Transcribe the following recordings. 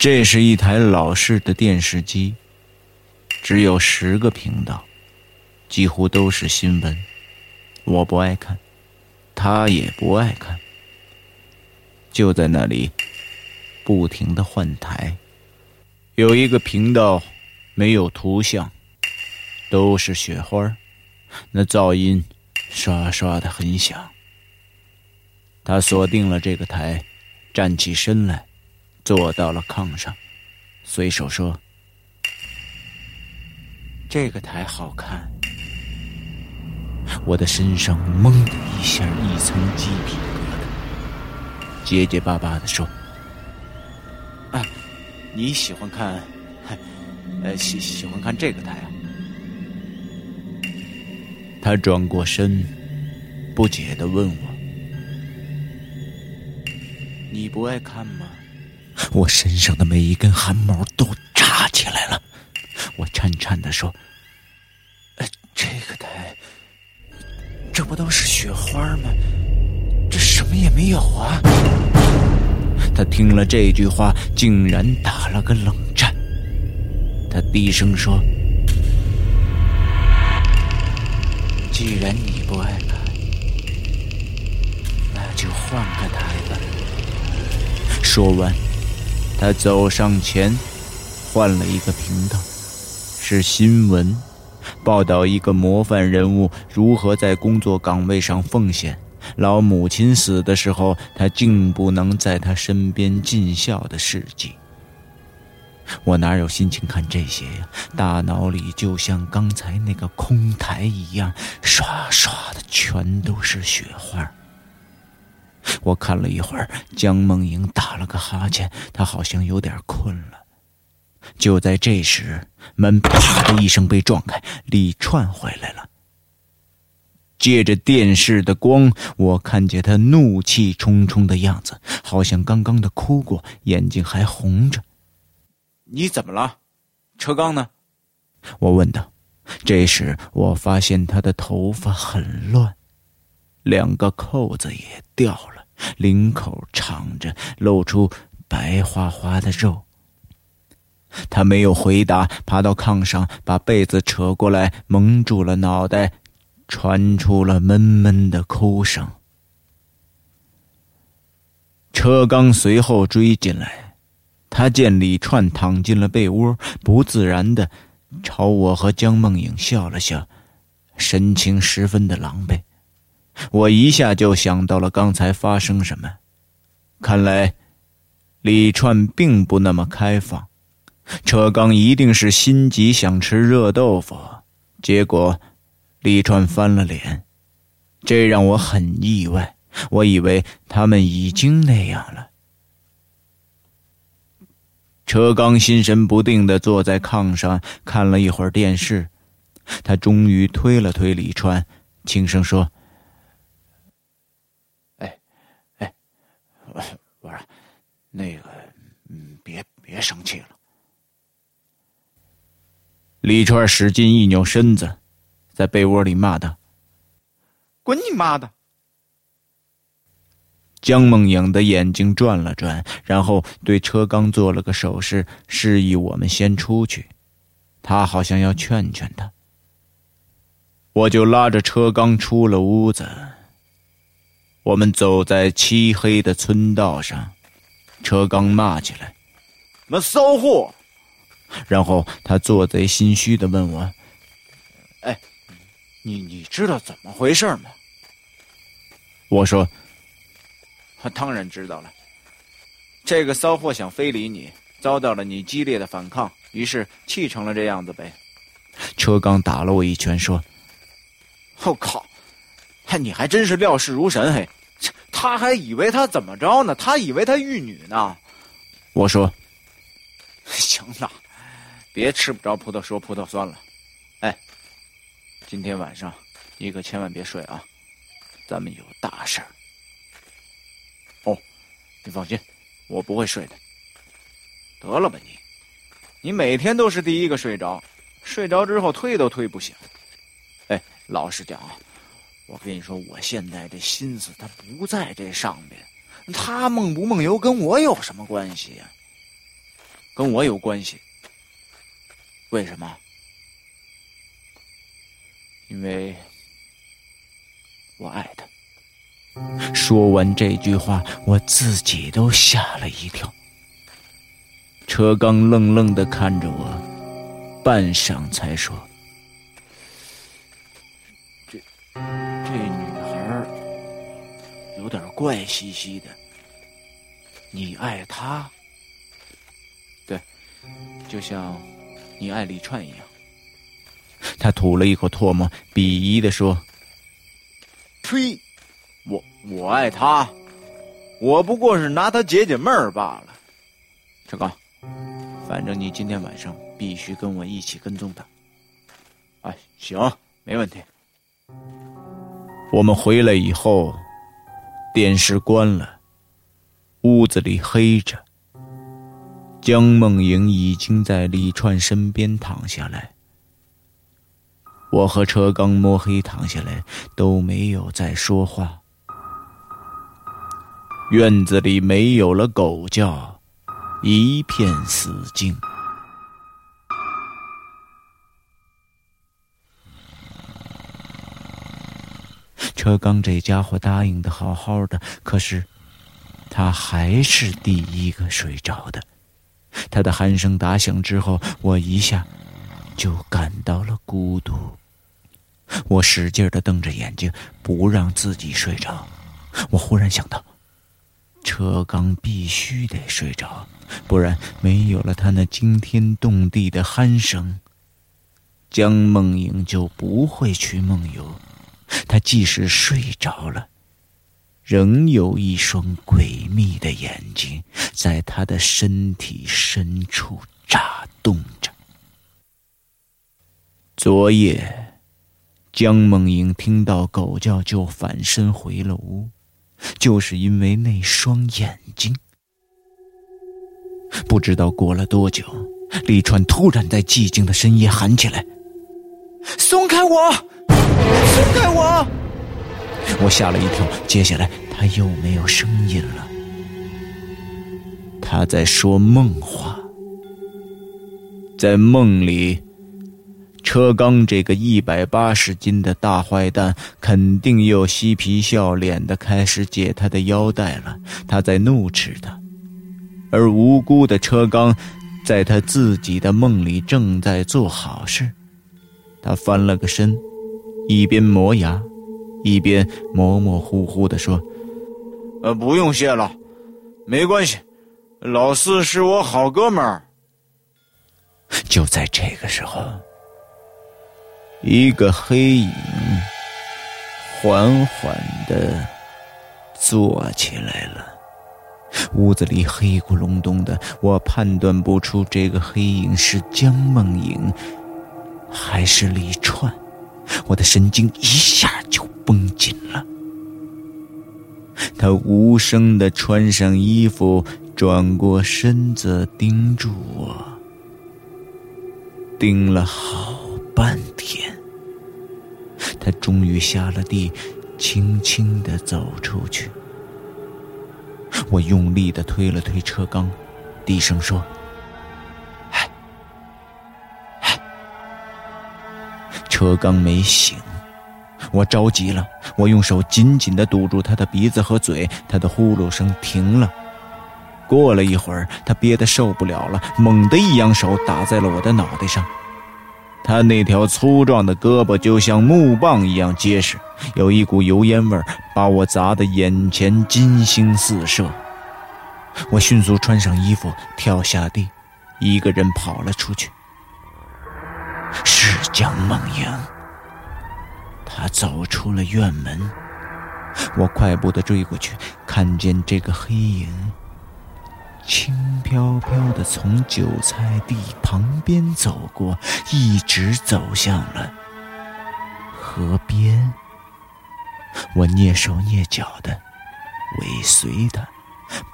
这是一台老式的电视机。只有十个频道，几乎都是新闻。我不爱看，他也不爱看。就在那里，不停的换台。有一个频道没有图像，都是雪花，那噪音刷刷的很响。他锁定了这个台，站起身来，坐到了炕上，随手说。这个台好看，我的身上猛的一下一层鸡皮疙瘩，结结巴巴的说：“啊，你喜欢看，呃，喜喜欢看这个台啊？”他转过身，不解的问我：“你不爱看吗？”我身上的每一根汗毛都炸起来了。我颤颤的说：“呃这个台，这不都是雪花吗？这什么也没有啊！”他听了这句话，竟然打了个冷战。他低声说：“既然你不爱看，那就换个台吧。”说完，他走上前，换了一个频道。是新闻，报道一个模范人物如何在工作岗位上奉献。老母亲死的时候，他竟不能在他身边尽孝的事迹。我哪有心情看这些呀？大脑里就像刚才那个空台一样，刷刷的全都是雪花。我看了一会儿，江梦莹打了个哈欠，她好像有点困了。就在这时，门啪的一声被撞开，李串回来了。借着电视的光，我看见他怒气冲冲的样子，好像刚刚的哭过，眼睛还红着。你怎么了？车刚呢？我问道。这时，我发现他的头发很乱，两个扣子也掉了，领口敞着，露出白花花的肉。他没有回答，爬到炕上，把被子扯过来蒙住了脑袋，传出了闷闷的哭声。车刚随后追进来，他见李串躺进了被窝，不自然的朝我和江梦影笑了笑，神情十分的狼狈。我一下就想到了刚才发生什么，看来李串并不那么开放。车刚一定是心急想吃热豆腐，结果李川翻了脸，这让我很意外。我以为他们已经那样了。车刚心神不定的坐在炕上看了一会儿电视，他终于推了推李川，轻声说：“哎，哎，不是，那个，嗯，别别生气了。”李川使劲一扭身子，在被窝里骂道：“滚你妈的！”江梦影的眼睛转了转，然后对车刚做了个手势，示意我们先出去。他好像要劝劝他。我就拉着车刚出了屋子。我们走在漆黑的村道上，车刚骂起来：“那骚货！”然后他做贼心虚的问我：“哎，你你知道怎么回事吗？”我说。他当然知道了。这个骚货想非礼你，遭到了你激烈的反抗，于是气成了这样子呗。车刚打了我一拳，说：“我靠，嗨，你还真是料事如神嘿！他还以为他怎么着呢？他以为他玉女呢。”我说：“行了，别吃不着葡萄说葡萄酸了。哎，今天晚上你可千万别睡啊，咱们有大事儿。”你放心，我不会睡的。得了吧你，你每天都是第一个睡着，睡着之后推都推不醒。哎，老实讲啊，我跟你说，我现在这心思他不在这上面，他梦不梦游跟我有什么关系呀？跟我有关系。为什么？因为我爱他。说完这句话，我自己都吓了一跳。车刚愣愣的看着我，半晌才说：“有点怪兮兮的，你爱他？对，就像你爱李串一样。”他吐了一口唾沫，鄙夷的说：“呸！”我我爱他，我不过是拿他解解闷儿罢了。陈刚，反正你今天晚上必须跟我一起跟踪他。哎，行，没问题。我们回来以后，电视关了，屋子里黑着。江梦莹已经在李川身边躺下来，我和车刚摸黑躺下来，都没有再说话。院子里没有了狗叫，一片死静。车刚这家伙答应的好好的，可是他还是第一个睡着的。他的鼾声打响之后，我一下就感到了孤独。我使劲的瞪着眼睛，不让自己睡着。我忽然想到。车刚必须得睡着，不然没有了他那惊天动地的鼾声，江梦影就不会去梦游。他即使睡着了，仍有一双诡秘的眼睛在他的身体深处眨动着。昨夜，江梦莹听到狗叫就反身回了屋。就是因为那双眼睛。不知道过了多久，李川突然在寂静的深夜喊起来：“松开我，松开我！”我吓了一跳，接下来他又没有声音了。他在说梦话，在梦里。车刚这个一百八十斤的大坏蛋，肯定又嬉皮笑脸的开始解他的腰带了。他在怒斥他，而无辜的车刚，在他自己的梦里正在做好事。他翻了个身，一边磨牙，一边模模糊糊的说：“呃，不用谢了，没关系，老四是我好哥们儿。”就在这个时候。一个黑影缓缓的坐起来了。屋子里黑咕隆咚的，我判断不出这个黑影是江梦影还是李川，我的神经一下就绷紧了。他无声的穿上衣服，转过身子，盯住我，盯了好半天。他终于下了地，轻轻的走出去。我用力的推了推车缸，低声说：“车刚没醒，我着急了，我用手紧紧的堵住他的鼻子和嘴，他的呼噜声停了。过了一会儿，他憋得受不了了，猛地一扬手打在了我的脑袋上。他那条粗壮的胳膊就像木棒一样结实，有一股油烟味儿，把我砸得眼前金星四射。我迅速穿上衣服，跳下地，一个人跑了出去。是江梦莹。他走出了院门，我快步的追过去，看见这个黑影。轻飘飘的从韭菜地旁边走过，一直走向了河边。我蹑手蹑脚的尾随他，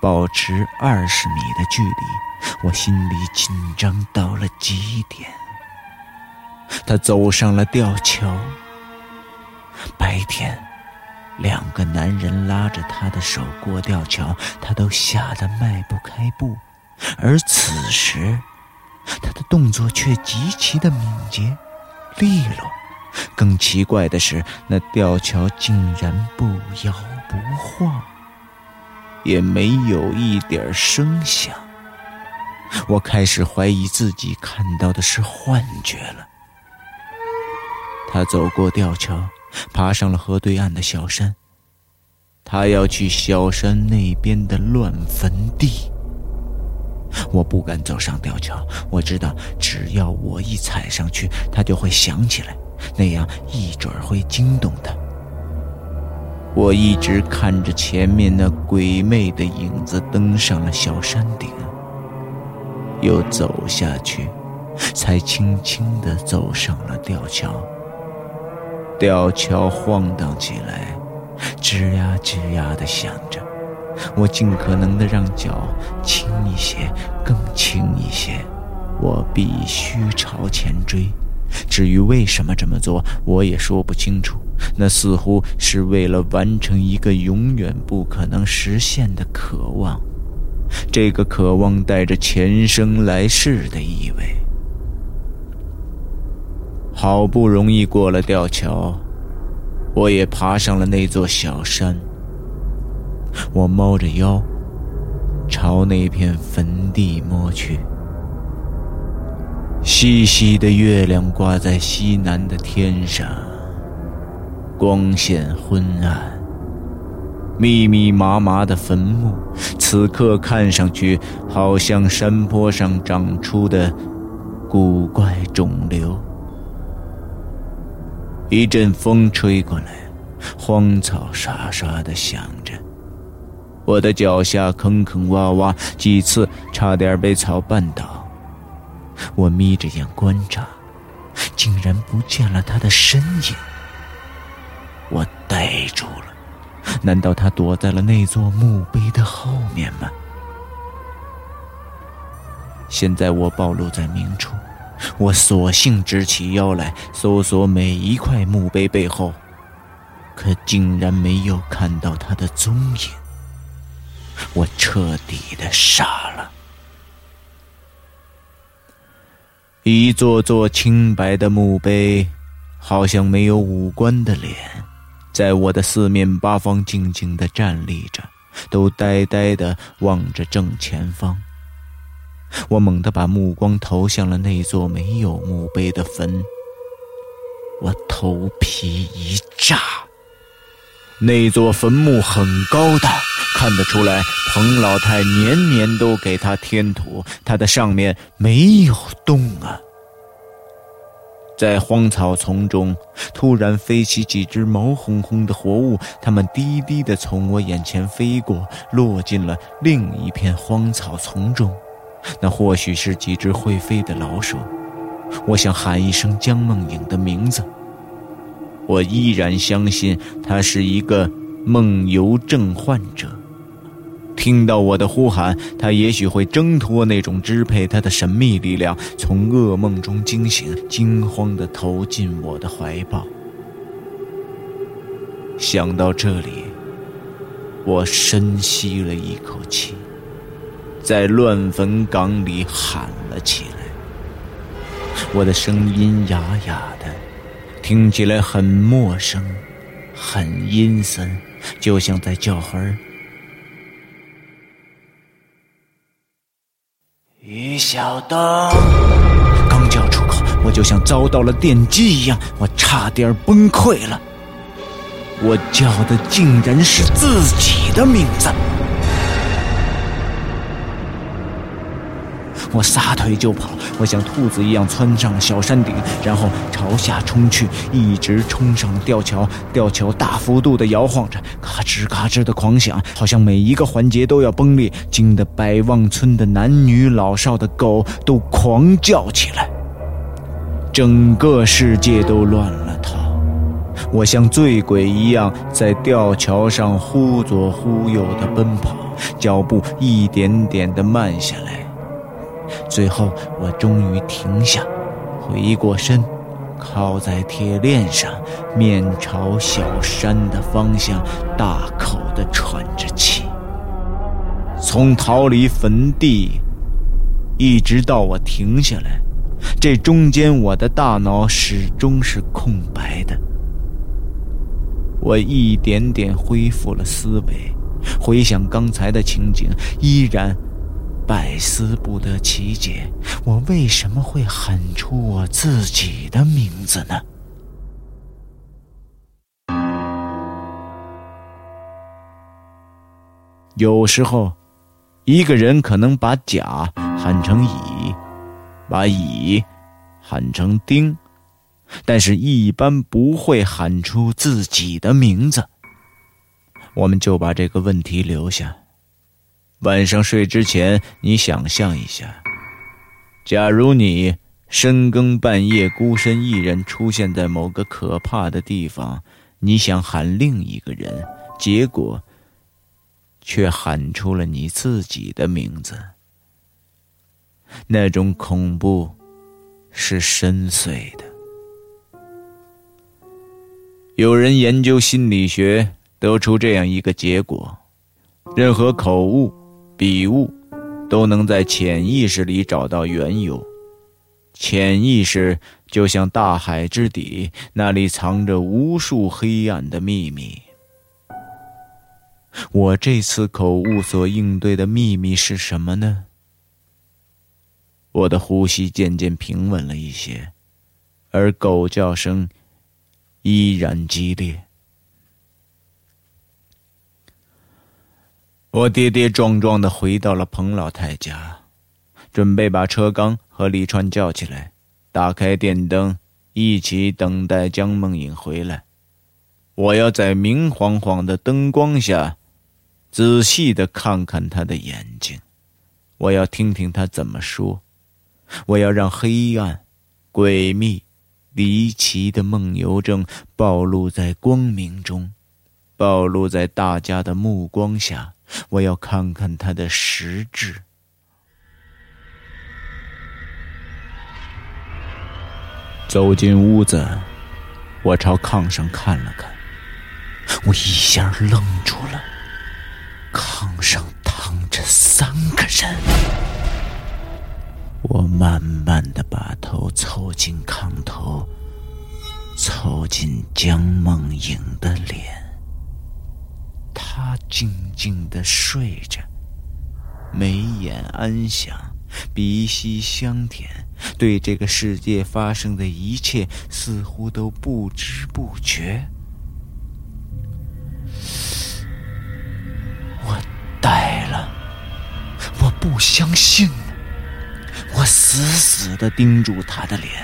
保持二十米的距离。我心里紧张到了极点。他走上了吊桥。白天。两个男人拉着他的手过吊桥，他都吓得迈不开步。而此时，他的动作却极其的敏捷、利落。更奇怪的是，那吊桥竟然不摇不晃，也没有一点声响。我开始怀疑自己看到的是幻觉了。他走过吊桥。爬上了河对岸的小山，他要去小山那边的乱坟地。我不敢走上吊桥，我知道只要我一踩上去，他就会想起来，那样一准会惊动他。我一直看着前面那鬼魅的影子登上了小山顶，又走下去，才轻轻地走上了吊桥。吊桥晃荡起来，吱呀吱呀的响着。我尽可能的让脚轻一些，更轻一些。我必须朝前追。至于为什么这么做，我也说不清楚。那似乎是为了完成一个永远不可能实现的渴望。这个渴望带着前生来世的意味。好不容易过了吊桥，我也爬上了那座小山。我猫着腰，朝那片坟地摸去。细细的月亮挂在西南的天上，光线昏暗。密密麻麻的坟墓，此刻看上去好像山坡上长出的古怪肿瘤。一阵风吹过来，荒草沙沙的响着，我的脚下坑坑洼洼，几次差点被草绊倒。我眯着眼观察，竟然不见了他的身影。我呆住了，难道他躲在了那座墓碑的后面吗？现在我暴露在明处。我索性直起腰来，搜索每一块墓碑背后，可竟然没有看到他的踪影。我彻底的傻了。一座座清白的墓碑，好像没有五官的脸，在我的四面八方静静的站立着，都呆呆的望着正前方。我猛地把目光投向了那座没有墓碑的坟，我头皮一炸。那座坟墓很高大，看得出来彭老太年年都给他添土，它的上面没有洞啊。在荒草丛中，突然飞起几只毛烘烘的活物，它们低低地从我眼前飞过，落进了另一片荒草丛中。那或许是几只会飞的老鼠。我想喊一声江梦影的名字。我依然相信他是一个梦游症患者。听到我的呼喊，他也许会挣脱那种支配他的神秘力量，从噩梦中惊醒，惊慌地投进我的怀抱。想到这里，我深吸了一口气，在乱坟岗里喊了起来。我的声音哑哑的，听起来很陌生，很阴森，就像在叫魂儿。于小东，刚叫出口，我就像遭到了电击一样，我差点崩溃了。我叫的竟然是自己的名字。我撒腿就跑，我像兔子一样窜上小山顶，然后朝下冲去，一直冲上吊桥。吊桥大幅度的摇晃着，咔吱咔吱的狂响，好像每一个环节都要崩裂，惊得百望村的男女老少的狗都狂叫起来。整个世界都乱了套，我像醉鬼一样在吊桥上忽左忽右的奔跑，脚步一点点的慢下来。最后，我终于停下，回过身，靠在铁链上，面朝小山的方向，大口地喘着气。从逃离坟地，一直到我停下来，这中间我的大脑始终是空白的。我一点点恢复了思维，回想刚才的情景，依然。百思不得其解，我为什么会喊出我自己的名字呢？有时候，一个人可能把甲喊成乙，把乙喊成丁，但是一般不会喊出自己的名字。我们就把这个问题留下。晚上睡之前，你想象一下，假如你深更半夜孤身一人出现在某个可怕的地方，你想喊另一个人，结果却喊出了你自己的名字，那种恐怖是深邃的。有人研究心理学，得出这样一个结果：任何口误。笔误，都能在潜意识里找到缘由。潜意识就像大海之底，那里藏着无数黑暗的秘密。我这次口误所应对的秘密是什么呢？我的呼吸渐渐平稳了一些，而狗叫声依然激烈。我跌跌撞撞的回到了彭老太家，准备把车刚和李川叫起来，打开电灯，一起等待江梦影回来。我要在明晃晃的灯光下，仔细的看看他的眼睛，我要听听他怎么说，我要让黑暗、诡秘、离奇的梦游症暴露在光明中，暴露在大家的目光下。我要看看他的实质。走进屋子，我朝炕上看了看，我一下愣住了。炕上躺着三个人。我慢慢的把头凑近炕头，凑近江梦影的脸。他静静的睡着，眉眼安详，鼻息香甜，对这个世界发生的一切似乎都不知不觉。我呆了，我不相信，我死死的盯住他的脸，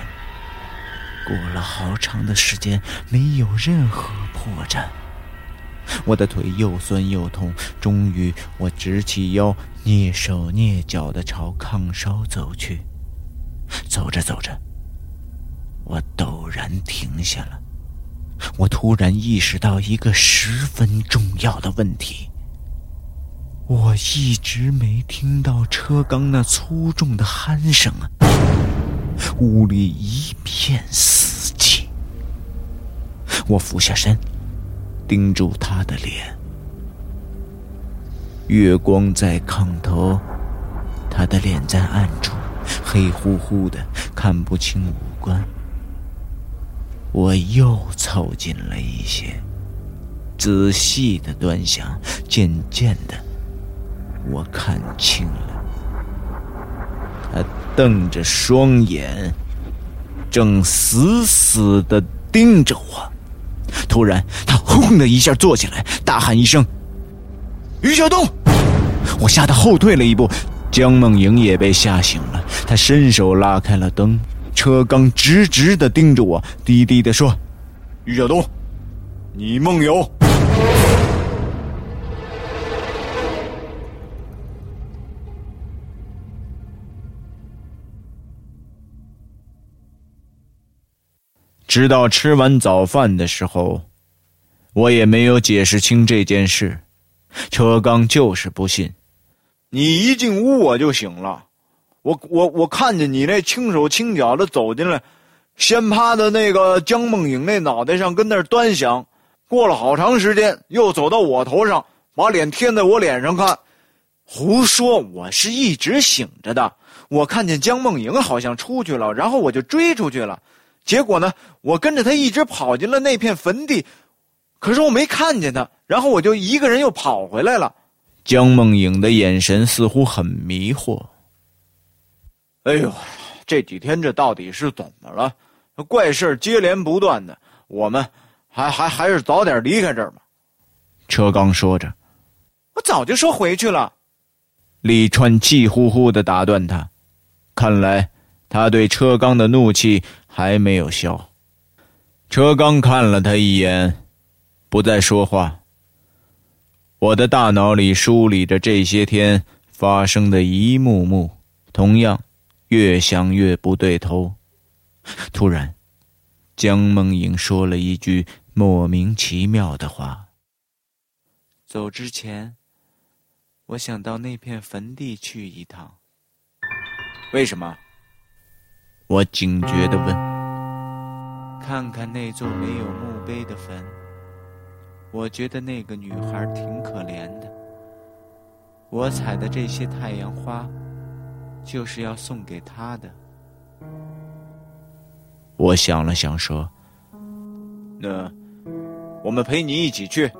过了好长的时间，没有任何破绽。我的腿又酸又痛，终于我直起腰，蹑手蹑脚地朝炕梢走去。走着走着，我陡然停下了。我突然意识到一个十分重要的问题：我一直没听到车刚那粗重的鼾声啊！屋里一片死寂。我俯下身。盯住他的脸，月光在炕头，他的脸在暗处，黑乎乎的，看不清五官。我又凑近了一些，仔细的端详，渐渐的，我看清了，他瞪着双眼，正死死的盯着我。突然，他轰的一下坐起来，大喊一声：“于小东！”我吓得后退了一步，江梦莹也被吓醒了。她伸手拉开了灯，车刚直直的盯着我，低低的说：“于小东，你梦游。”直到吃完早饭的时候，我也没有解释清这件事。车刚就是不信。你一进屋我就醒了，我我我看见你那轻手轻脚的走进来，先趴在那个江梦影那脑袋上跟那儿端详，过了好长时间又走到我头上，把脸贴在我脸上看。胡说！我是一直醒着的。我看见江梦莹好像出去了，然后我就追出去了。结果呢？我跟着他一直跑进了那片坟地，可是我没看见他，然后我就一个人又跑回来了。江梦影的眼神似乎很迷惑。哎呦，这几天这到底是怎么了？怪事接连不断的，我们还还还是早点离开这儿吧。车刚说着，我早就说回去了。李川气呼呼的打断他，看来。他对车刚的怒气还没有消。车刚看了他一眼，不再说话。我的大脑里梳理着这些天发生的一幕幕，同样，越想越不对头。突然，江梦影说了一句莫名其妙的话：“走之前，我想到那片坟地去一趟。”为什么？我警觉的问：“看看那座没有墓碑的坟，我觉得那个女孩挺可怜的。我采的这些太阳花，就是要送给她的。”我想了想说：“那我们陪你一起去。”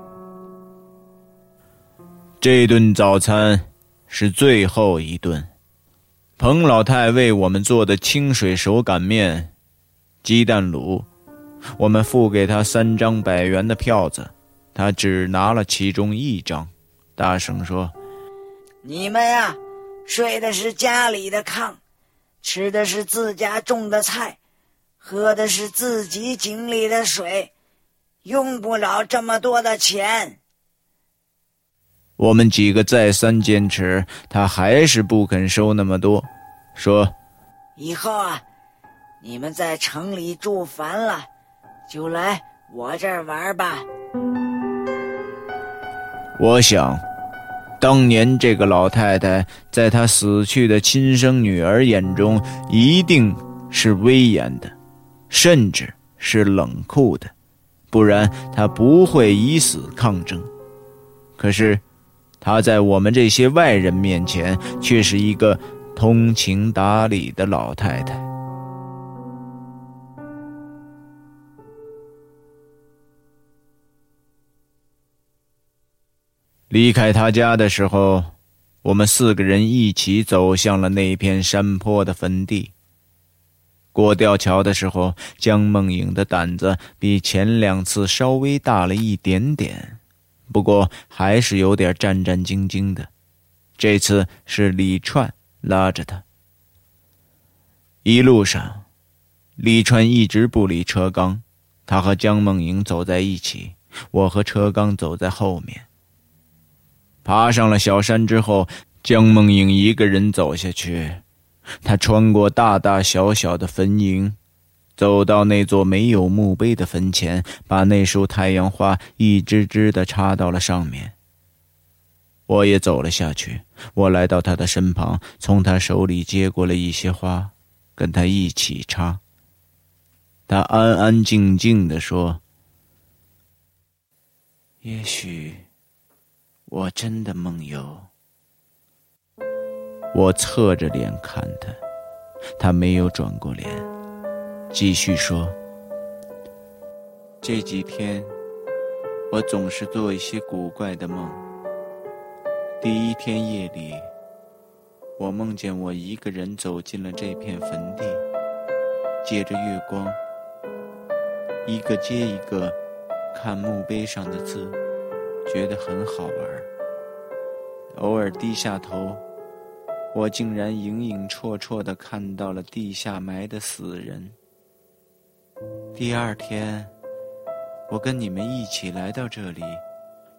这顿早餐是最后一顿。彭老太为我们做的清水手擀面、鸡蛋卤，我们付给他三张百元的票子，他只拿了其中一张，大声说：“你们呀，睡的是家里的炕，吃的是自家种的菜，喝的是自己井里的水，用不了这么多的钱。”我们几个再三坚持，他还是不肯收那么多，说：“以后啊，你们在城里住烦了，就来我这儿玩吧。”我想，当年这个老太太在她死去的亲生女儿眼中，一定是威严的，甚至是冷酷的，不然她不会以死抗争。可是。她在我们这些外人面前，却是一个通情达理的老太太。离开他家的时候，我们四个人一起走向了那片山坡的坟地。过吊桥的时候，江梦影的胆子比前两次稍微大了一点点。不过还是有点战战兢兢的，这次是李串拉着他。一路上，李川一直不理车刚，他和江梦莹走在一起，我和车刚走在后面。爬上了小山之后，江梦莹一个人走下去，她穿过大大小小的坟茔。走到那座没有墓碑的坟前，把那束太阳花一支支的插到了上面。我也走了下去，我来到他的身旁，从他手里接过了一些花，跟他一起插。他安安静静的说：“也许我真的梦游。”我侧着脸看他，他没有转过脸。继续说，这几天我总是做一些古怪的梦。第一天夜里，我梦见我一个人走进了这片坟地，借着月光，一个接一个看墓碑上的字，觉得很好玩。偶尔低下头，我竟然影影绰绰的看到了地下埋的死人。第二天，我跟你们一起来到这里，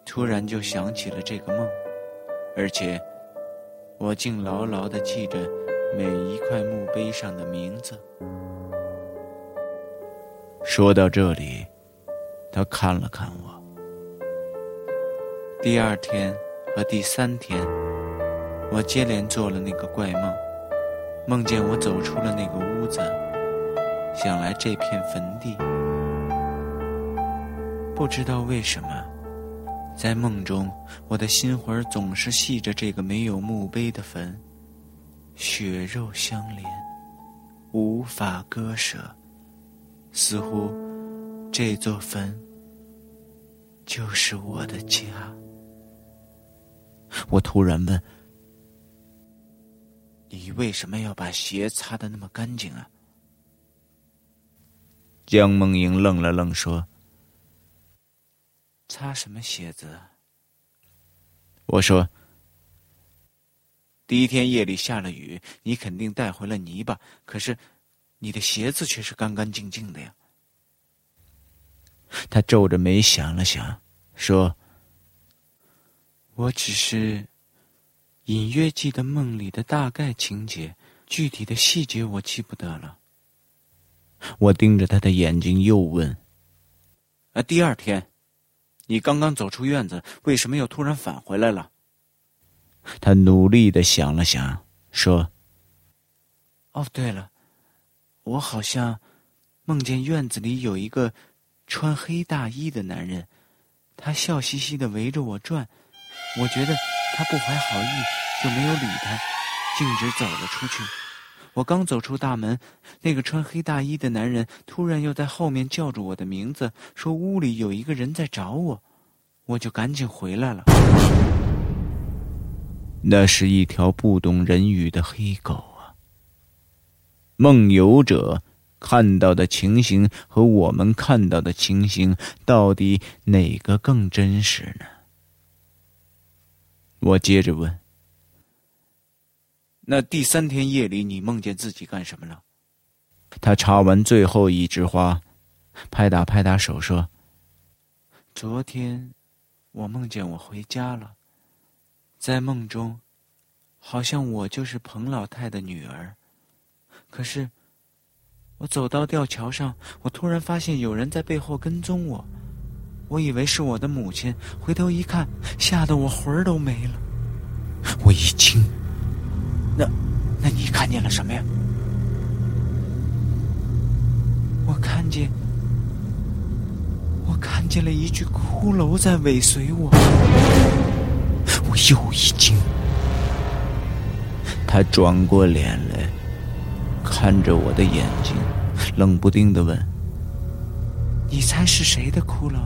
突然就想起了这个梦，而且我竟牢牢的记着每一块墓碑上的名字。说到这里，他看了看我。第二天和第三天，我接连做了那个怪梦，梦见我走出了那个屋子。想来这片坟地，不知道为什么，在梦中，我的心魂总是系着这个没有墓碑的坟，血肉相连，无法割舍，似乎这座坟就是我的家。我突然问：“你为什么要把鞋擦得那么干净啊？”江梦莹愣了愣，说：“擦什么鞋子？”我说：“第一天夜里下了雨，你肯定带回了泥巴，可是你的鞋子却是干干净净的呀。”他皱着眉想了想，说：“我只是隐约记得梦里的大概情节，具体的细节我记不得了。”我盯着他的眼睛，又问：“啊，第二天，你刚刚走出院子，为什么又突然返回来了？”他努力的想了想，说：“哦，对了，我好像梦见院子里有一个穿黑大衣的男人，他笑嘻嘻的围着我转，我觉得他不怀好意，就没有理他，径直走了出去。”我刚走出大门，那个穿黑大衣的男人突然又在后面叫住我的名字，说屋里有一个人在找我，我就赶紧回来了。那是一条不懂人语的黑狗啊！梦游者看到的情形和我们看到的情形，到底哪个更真实呢？我接着问。那第三天夜里，你梦见自己干什么了？他插完最后一枝花，拍打拍打手说：“昨天，我梦见我回家了，在梦中，好像我就是彭老太的女儿。可是，我走到吊桥上，我突然发现有人在背后跟踪我，我以为是我的母亲，回头一看，吓得我魂儿都没了。我一惊。”那，那你看见了什么呀？我看见，我看见了一具骷髅在尾随我。我又一惊。他转过脸来，看着我的眼睛，冷不丁的问：“你猜是谁的骷髅？”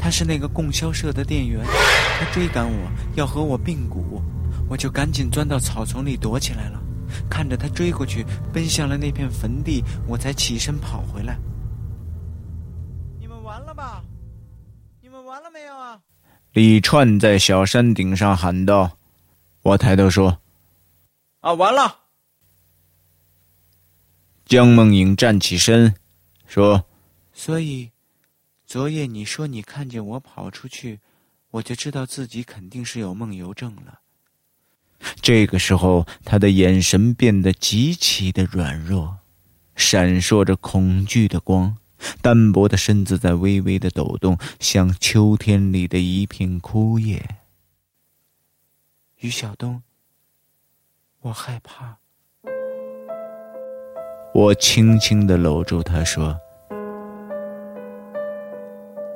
他是那个供销社的店员，他追赶我要和我并股，我就赶紧钻到草丛里躲起来了。看着他追过去，奔向了那片坟地，我才起身跑回来。你们完了吧？你们完了没有啊？李串在小山顶上喊道。我抬头说：“啊，完了。江梦影站起身，说：“所以，昨夜你说你看见我跑出去，我就知道自己肯定是有梦游症了。”这个时候，他的眼神变得极其的软弱，闪烁着恐惧的光，单薄的身子在微微的抖动，像秋天里的一片枯叶。于晓东，我害怕。我轻轻的搂住他说：“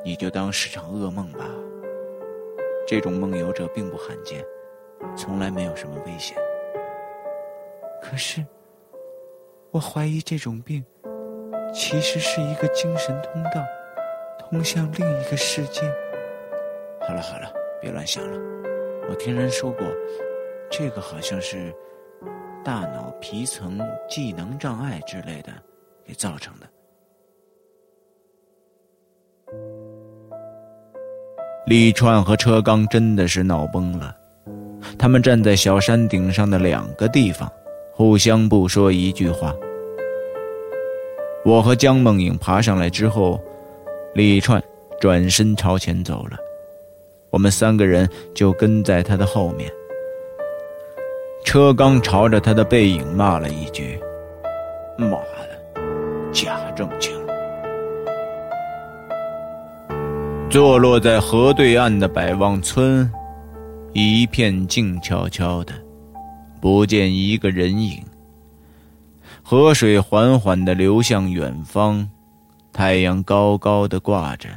你就当是场噩梦吧。这种梦游者并不罕见，从来没有什么危险。可是，我怀疑这种病其实是一个精神通道，通向另一个世界。好了好了，别乱想了。我听人说过，这个好像是……”大脑皮层技能障碍之类的给造成的。李串和车刚真的是闹崩了，他们站在小山顶上的两个地方，互相不说一句话。我和江梦影爬上来之后，李串转身朝前走了，我们三个人就跟在他的后面。车刚朝着他的背影骂了一句：“妈的，假正经！”坐落在河对岸的百望村，一片静悄悄的，不见一个人影。河水缓缓的流向远方，太阳高高的挂着，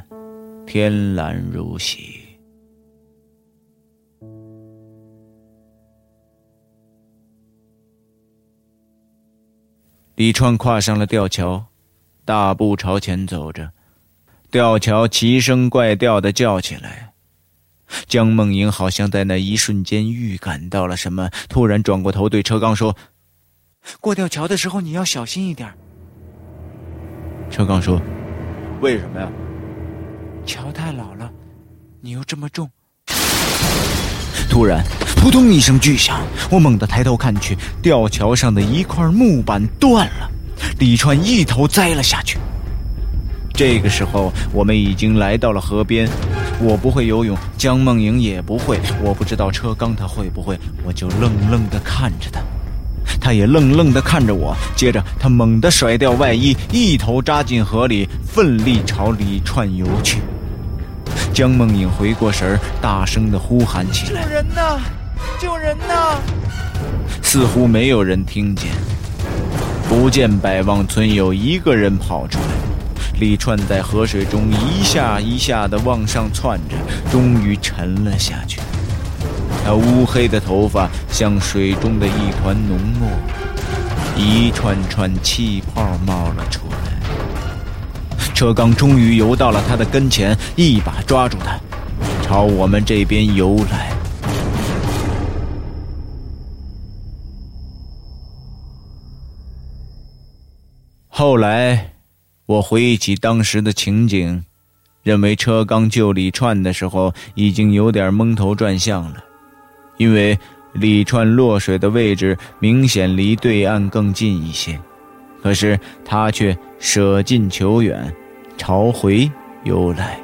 天蓝如洗。李川跨上了吊桥，大步朝前走着。吊桥奇声怪调的叫起来。江梦莹好像在那一瞬间预感到了什么，突然转过头对车刚说：“过吊桥的时候你要小心一点。”车刚说：“为什么呀？桥太老了，你又这么重。”突然。扑通一声巨响，我猛地抬头看去，吊桥上的一块木板断了，李川一头栽了下去。这个时候，我们已经来到了河边。我不会游泳，江梦莹也不会，我不知道车刚他会不会，我就愣愣地看着他，他也愣愣地看着我。接着，他猛地甩掉外衣，一头扎进河里，奋力朝里川游去。江梦影回过神儿，大声地呼喊起来：“救人呐！”救人呐！似乎没有人听见。不见百望村有一个人跑出来。李串在河水中一下一下的往上窜着，终于沉了下去。他乌黑的头发像水中的一团浓墨，一串串气泡冒了出来。车刚终于游到了他的跟前，一把抓住他，朝我们这边游来。后来，我回忆起当时的情景，认为车刚救李串的时候已经有点蒙头转向了，因为李串落水的位置明显离对岸更近一些，可是他却舍近求远，朝回游来。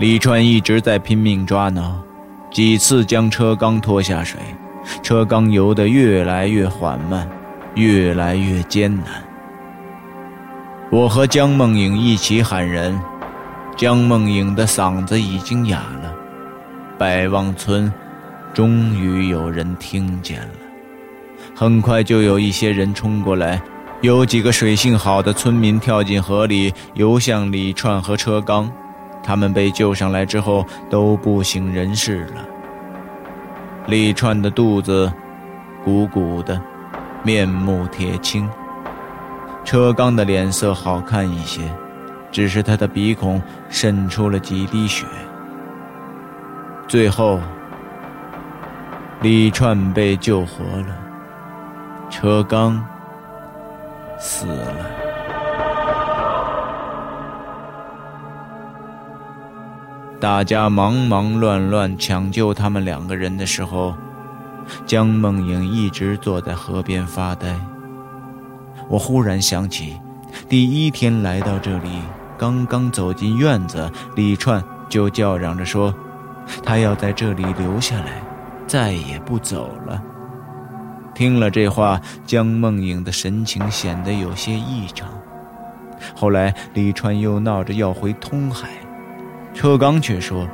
李川一直在拼命抓挠，几次将车刚拖下水，车刚游得越来越缓慢。越来越艰难。我和江梦影一起喊人，江梦影的嗓子已经哑了。百望村，终于有人听见了。很快就有一些人冲过来，有几个水性好的村民跳进河里，游向李串和车刚。他们被救上来之后都不省人事了。李串的肚子鼓鼓的。面目铁青，车刚的脸色好看一些，只是他的鼻孔渗出了几滴血。最后，李串被救活了，车刚死了。大家忙忙乱乱抢救他们两个人的时候。江梦影一直坐在河边发呆。我忽然想起，第一天来到这里，刚刚走进院子，李串就叫嚷着说，他要在这里留下来，再也不走了。听了这话，江梦影的神情显得有些异常。后来，李川又闹着要回通海，车刚却说，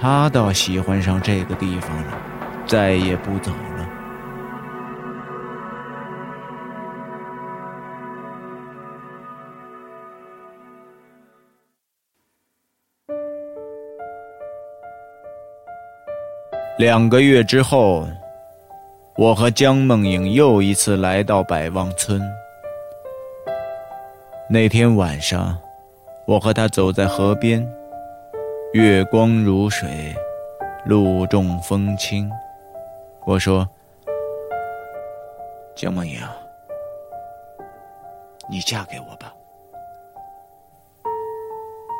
他倒喜欢上这个地方了，再也不走了。两个月之后。我和江梦影又一次来到百望村。那天晚上，我和他走在河边，月光如水，露重风轻。我说：“江梦影，你嫁给我吧。”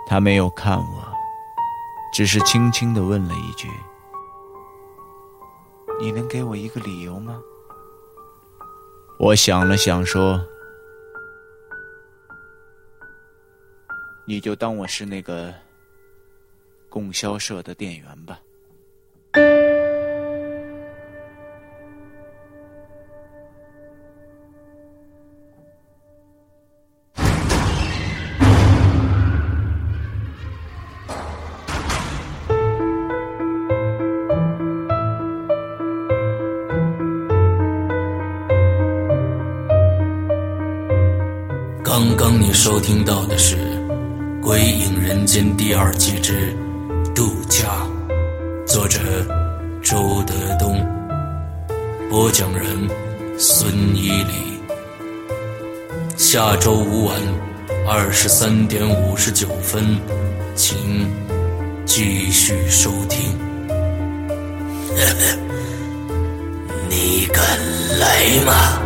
他没有看我，只是轻轻的问了一句。你能给我一个理由吗？我想了想，说：“你就当我是那个供销社的店员吧。”十三点五十九分，请继续收听。你敢来吗？